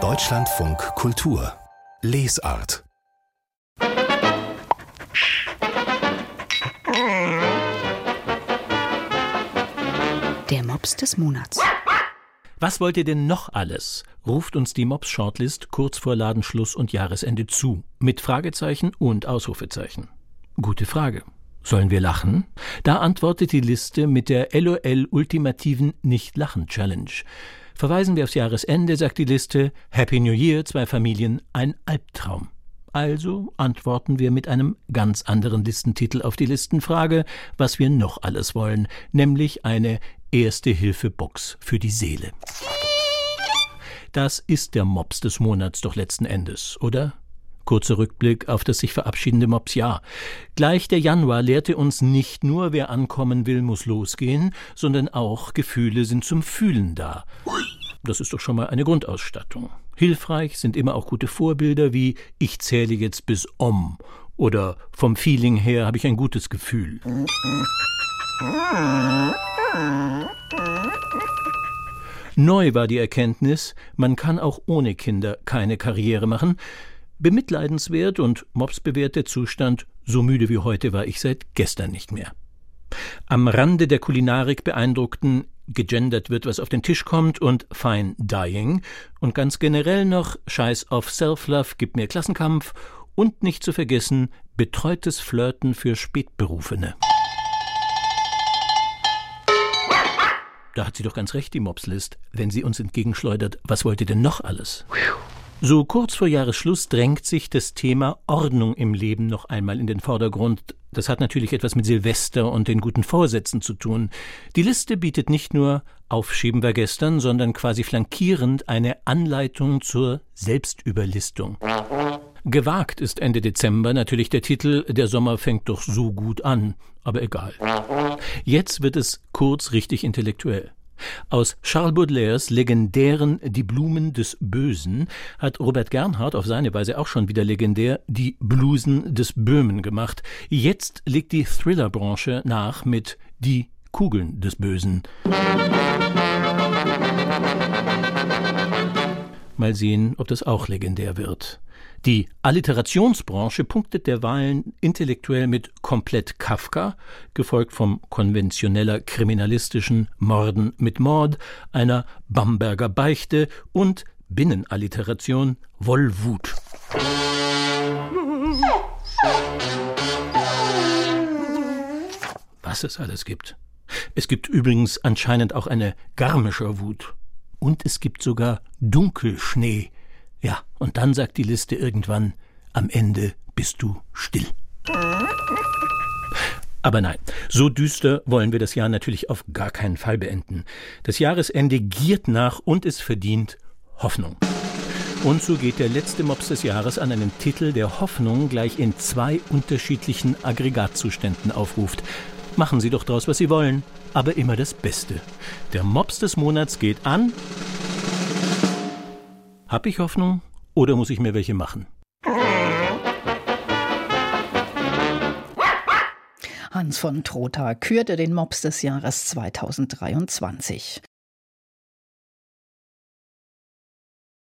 Deutschlandfunk Kultur Lesart Der Mops des Monats. Was wollt ihr denn noch alles? ruft uns die Mops Shortlist kurz vor Ladenschluss und Jahresende zu. Mit Fragezeichen und Ausrufezeichen. Gute Frage. Sollen wir lachen? Da antwortet die Liste mit der LOL ultimativen Nicht-Lachen-Challenge. Verweisen wir aufs Jahresende, sagt die Liste Happy New Year, zwei Familien, ein Albtraum. Also antworten wir mit einem ganz anderen Listentitel auf die Listenfrage, was wir noch alles wollen, nämlich eine Erste-Hilfe-Box für die Seele. Das ist der Mops des Monats doch letzten Endes, oder? Kurzer Rückblick auf das sich verabschiedende Mopsjahr. Gleich der Januar lehrte uns nicht nur, wer ankommen will, muss losgehen, sondern auch Gefühle sind zum Fühlen da. Das ist doch schon mal eine Grundausstattung. Hilfreich sind immer auch gute Vorbilder wie Ich zähle jetzt bis Om oder Vom Feeling her habe ich ein gutes Gefühl. Neu war die Erkenntnis, man kann auch ohne Kinder keine Karriere machen, Bemitleidenswert und mobsbewährter Zustand, so müde wie heute war ich seit gestern nicht mehr. Am Rande der Kulinarik beeindruckten gegendert wird, was auf den Tisch kommt und Fine Dying und ganz generell noch Scheiß auf Self-Love, gib mir Klassenkampf und nicht zu vergessen betreutes Flirten für Spätberufene. Da hat sie doch ganz recht, die Mobslist, wenn sie uns entgegenschleudert, was wollt ihr denn noch alles? So kurz vor Jahresschluss drängt sich das Thema Ordnung im Leben noch einmal in den Vordergrund. Das hat natürlich etwas mit Silvester und den guten Vorsätzen zu tun. Die Liste bietet nicht nur Aufschieben wir gestern, sondern quasi flankierend eine Anleitung zur Selbstüberlistung. Gewagt ist Ende Dezember natürlich der Titel Der Sommer fängt doch so gut an, aber egal. Jetzt wird es kurz richtig intellektuell. Aus Charles Baudelaires legendären Die Blumen des Bösen hat Robert Gernhardt auf seine Weise auch schon wieder legendär Die Blusen des Böhmen gemacht. Jetzt legt die Thrillerbranche nach mit Die Kugeln des Bösen. Mal sehen, ob das auch legendär wird. Die Alliterationsbranche punktet derweilen intellektuell mit komplett Kafka, gefolgt vom konventioneller kriminalistischen Morden mit Mord, einer Bamberger Beichte und Binnenalliteration Wollwut. Was es alles gibt. Es gibt übrigens anscheinend auch eine garmischer Wut. Und es gibt sogar Dunkelschnee, ja, und dann sagt die Liste irgendwann, am Ende bist du still. Aber nein, so düster wollen wir das Jahr natürlich auf gar keinen Fall beenden. Das Jahresende giert nach und es verdient Hoffnung. Und so geht der letzte Mops des Jahres an einen Titel, der Hoffnung gleich in zwei unterschiedlichen Aggregatzuständen aufruft. Machen Sie doch draus, was Sie wollen, aber immer das Beste. Der Mops des Monats geht an hab ich Hoffnung oder muss ich mir welche machen? Hans von Trotha kürte den Mops des Jahres 2023.